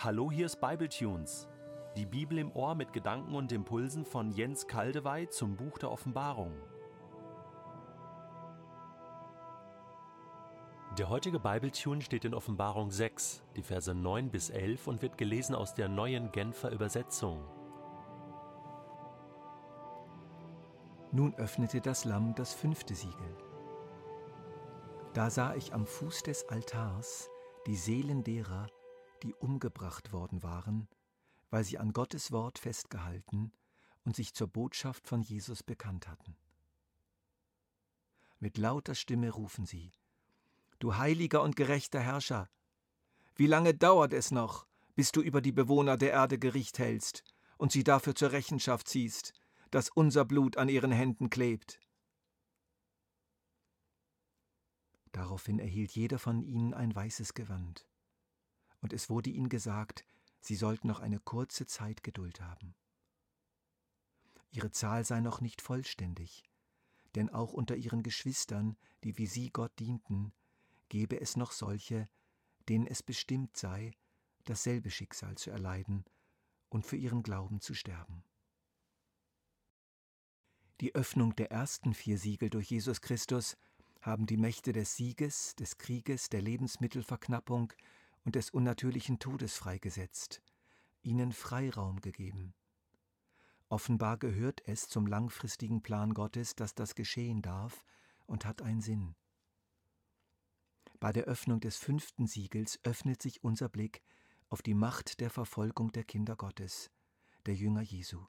Hallo, hier ist Bibletunes. Die Bibel im Ohr mit Gedanken und Impulsen von Jens Kaldewey zum Buch der Offenbarung. Der heutige Bibletune steht in Offenbarung 6, die Verse 9 bis 11 und wird gelesen aus der neuen Genfer Übersetzung. Nun öffnete das Lamm das fünfte Siegel. Da sah ich am Fuß des Altars die Seelen derer, die umgebracht worden waren, weil sie an Gottes Wort festgehalten und sich zur Botschaft von Jesus bekannt hatten. Mit lauter Stimme rufen sie, Du heiliger und gerechter Herrscher, wie lange dauert es noch, bis du über die Bewohner der Erde Gericht hältst und sie dafür zur Rechenschaft ziehst, dass unser Blut an ihren Händen klebt? Daraufhin erhielt jeder von ihnen ein weißes Gewand und es wurde ihnen gesagt, sie sollten noch eine kurze Zeit Geduld haben. Ihre Zahl sei noch nicht vollständig, denn auch unter ihren Geschwistern, die wie sie Gott dienten, gebe es noch solche, denen es bestimmt sei, dasselbe Schicksal zu erleiden und für ihren Glauben zu sterben. Die Öffnung der ersten vier Siegel durch Jesus Christus haben die Mächte des Sieges, des Krieges, der Lebensmittelverknappung und des unnatürlichen Todes freigesetzt, ihnen Freiraum gegeben. Offenbar gehört es zum langfristigen Plan Gottes, dass das geschehen darf und hat einen Sinn. Bei der Öffnung des fünften Siegels öffnet sich unser Blick auf die Macht der Verfolgung der Kinder Gottes, der Jünger Jesu.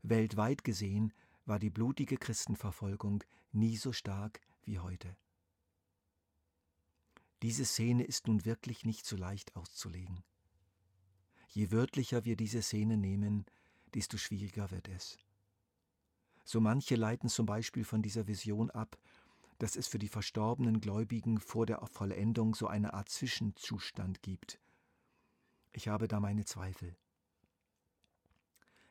Weltweit gesehen war die blutige Christenverfolgung nie so stark wie heute. Diese Szene ist nun wirklich nicht so leicht auszulegen. Je wörtlicher wir diese Szene nehmen, desto schwieriger wird es. So manche leiten zum Beispiel von dieser Vision ab, dass es für die verstorbenen Gläubigen vor der Vollendung so eine Art Zwischenzustand gibt. Ich habe da meine Zweifel.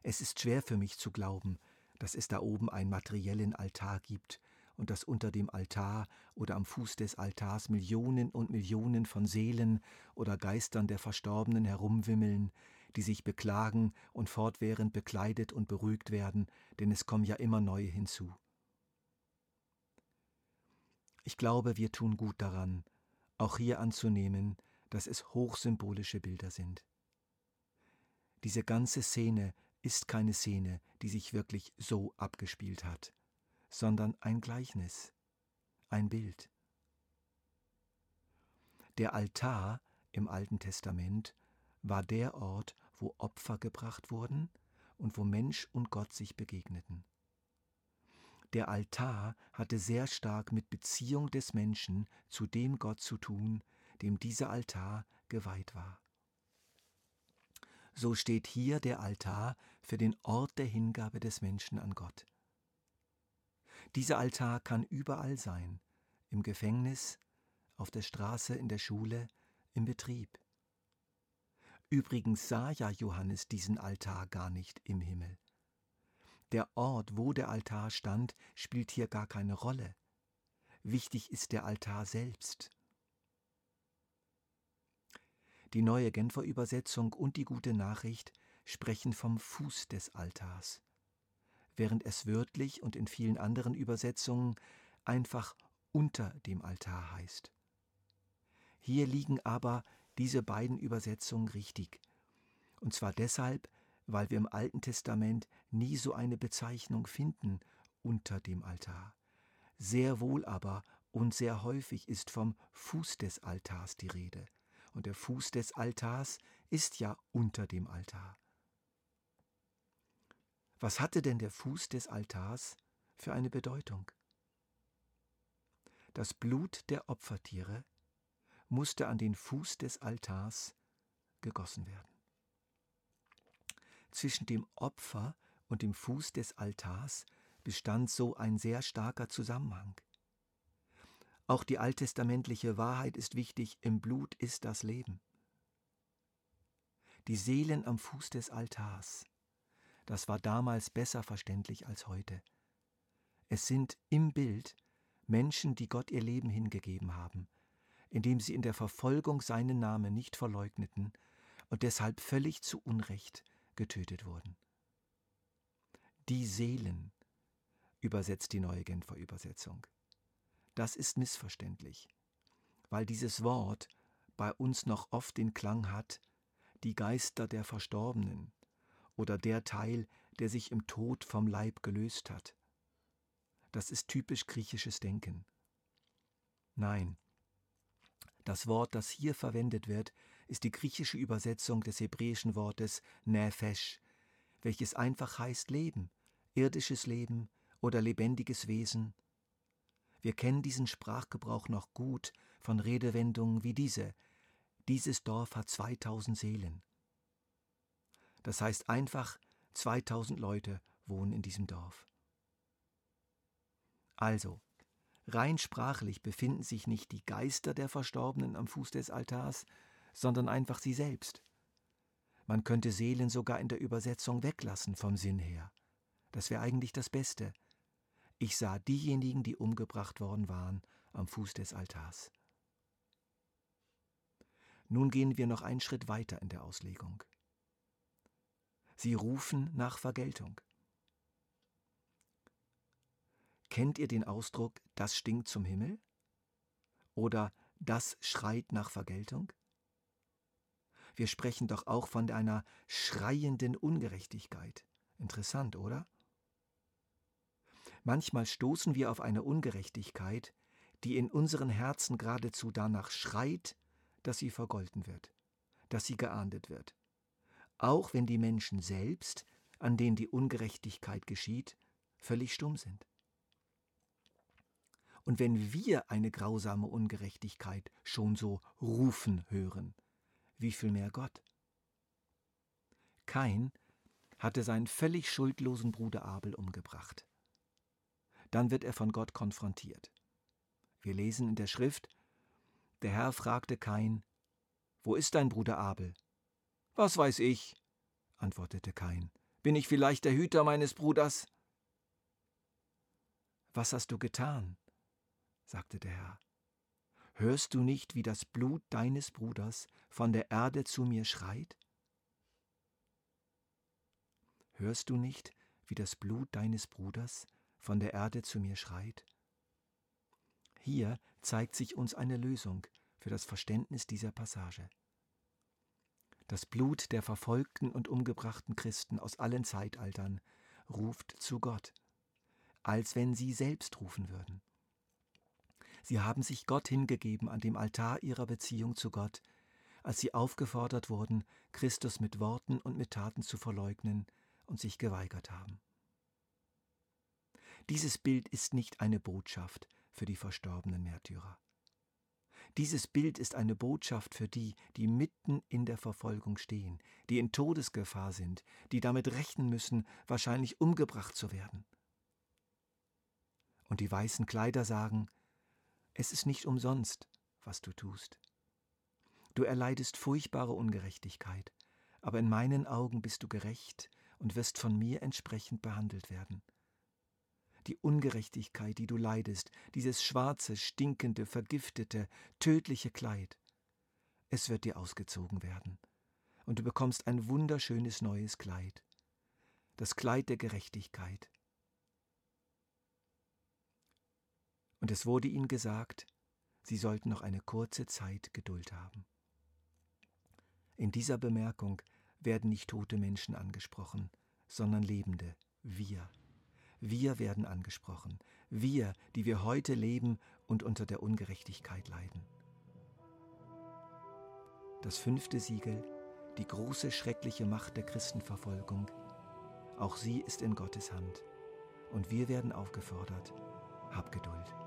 Es ist schwer für mich zu glauben, dass es da oben einen materiellen Altar gibt, und dass unter dem Altar oder am Fuß des Altars Millionen und Millionen von Seelen oder Geistern der Verstorbenen herumwimmeln, die sich beklagen und fortwährend bekleidet und beruhigt werden, denn es kommen ja immer neue hinzu. Ich glaube, wir tun gut daran, auch hier anzunehmen, dass es hochsymbolische Bilder sind. Diese ganze Szene ist keine Szene, die sich wirklich so abgespielt hat sondern ein Gleichnis, ein Bild. Der Altar im Alten Testament war der Ort, wo Opfer gebracht wurden und wo Mensch und Gott sich begegneten. Der Altar hatte sehr stark mit Beziehung des Menschen zu dem Gott zu tun, dem dieser Altar geweiht war. So steht hier der Altar für den Ort der Hingabe des Menschen an Gott. Dieser Altar kann überall sein, im Gefängnis, auf der Straße, in der Schule, im Betrieb. Übrigens sah ja Johannes diesen Altar gar nicht im Himmel. Der Ort, wo der Altar stand, spielt hier gar keine Rolle. Wichtig ist der Altar selbst. Die neue Genfer Übersetzung und die gute Nachricht sprechen vom Fuß des Altars während es wörtlich und in vielen anderen Übersetzungen einfach unter dem Altar heißt. Hier liegen aber diese beiden Übersetzungen richtig. Und zwar deshalb, weil wir im Alten Testament nie so eine Bezeichnung finden unter dem Altar. Sehr wohl aber und sehr häufig ist vom Fuß des Altars die Rede. Und der Fuß des Altars ist ja unter dem Altar. Was hatte denn der Fuß des Altars für eine Bedeutung? Das Blut der Opfertiere musste an den Fuß des Altars gegossen werden. Zwischen dem Opfer und dem Fuß des Altars bestand so ein sehr starker Zusammenhang. Auch die alttestamentliche Wahrheit ist wichtig, im Blut ist das Leben. Die Seelen am Fuß des Altars das war damals besser verständlich als heute. Es sind im Bild Menschen, die Gott ihr Leben hingegeben haben, indem sie in der Verfolgung seinen Namen nicht verleugneten und deshalb völlig zu Unrecht getötet wurden. Die Seelen, übersetzt die neue Genfer Übersetzung. Das ist missverständlich, weil dieses Wort bei uns noch oft den Klang hat, die Geister der Verstorbenen oder der Teil, der sich im Tod vom Leib gelöst hat. Das ist typisch griechisches Denken. Nein, das Wort, das hier verwendet wird, ist die griechische Übersetzung des hebräischen Wortes Nefesh, welches einfach heißt Leben, irdisches Leben oder lebendiges Wesen. Wir kennen diesen Sprachgebrauch noch gut von Redewendungen wie diese. Dieses Dorf hat 2000 Seelen. Das heißt einfach, 2000 Leute wohnen in diesem Dorf. Also, rein sprachlich befinden sich nicht die Geister der Verstorbenen am Fuß des Altars, sondern einfach sie selbst. Man könnte Seelen sogar in der Übersetzung weglassen vom Sinn her. Das wäre eigentlich das Beste. Ich sah diejenigen, die umgebracht worden waren, am Fuß des Altars. Nun gehen wir noch einen Schritt weiter in der Auslegung. Sie rufen nach Vergeltung. Kennt ihr den Ausdruck, das stinkt zum Himmel? Oder das schreit nach Vergeltung? Wir sprechen doch auch von einer schreienden Ungerechtigkeit. Interessant, oder? Manchmal stoßen wir auf eine Ungerechtigkeit, die in unseren Herzen geradezu danach schreit, dass sie vergolten wird, dass sie geahndet wird. Auch wenn die Menschen selbst, an denen die Ungerechtigkeit geschieht, völlig stumm sind. Und wenn wir eine grausame Ungerechtigkeit schon so rufen hören, wie viel mehr Gott? Kain hatte seinen völlig schuldlosen Bruder Abel umgebracht. Dann wird er von Gott konfrontiert. Wir lesen in der Schrift, der Herr fragte Kain, Wo ist dein Bruder Abel? Was weiß ich, antwortete Kain. Bin ich vielleicht der Hüter meines Bruders? Was hast du getan? sagte der Herr. Hörst du nicht, wie das Blut deines Bruders von der Erde zu mir schreit? Hörst du nicht, wie das Blut deines Bruders von der Erde zu mir schreit? Hier zeigt sich uns eine Lösung für das Verständnis dieser Passage. Das Blut der verfolgten und umgebrachten Christen aus allen Zeitaltern ruft zu Gott, als wenn sie selbst rufen würden. Sie haben sich Gott hingegeben an dem Altar ihrer Beziehung zu Gott, als sie aufgefordert wurden, Christus mit Worten und mit Taten zu verleugnen und sich geweigert haben. Dieses Bild ist nicht eine Botschaft für die verstorbenen Märtyrer. Dieses Bild ist eine Botschaft für die, die mitten in der Verfolgung stehen, die in Todesgefahr sind, die damit rechnen müssen, wahrscheinlich umgebracht zu werden. Und die weißen Kleider sagen, es ist nicht umsonst, was du tust. Du erleidest furchtbare Ungerechtigkeit, aber in meinen Augen bist du gerecht und wirst von mir entsprechend behandelt werden. Die Ungerechtigkeit, die du leidest, dieses schwarze, stinkende, vergiftete, tödliche Kleid, es wird dir ausgezogen werden, und du bekommst ein wunderschönes neues Kleid, das Kleid der Gerechtigkeit, Und es wurde ihnen gesagt, sie sollten noch eine kurze Zeit Geduld haben. In dieser Bemerkung werden nicht tote Menschen angesprochen, sondern Lebende, wir. Wir werden angesprochen, wir, die wir heute leben und unter der Ungerechtigkeit leiden. Das fünfte Siegel, die große schreckliche Macht der Christenverfolgung, auch sie ist in Gottes Hand. Und wir werden aufgefordert, hab Geduld.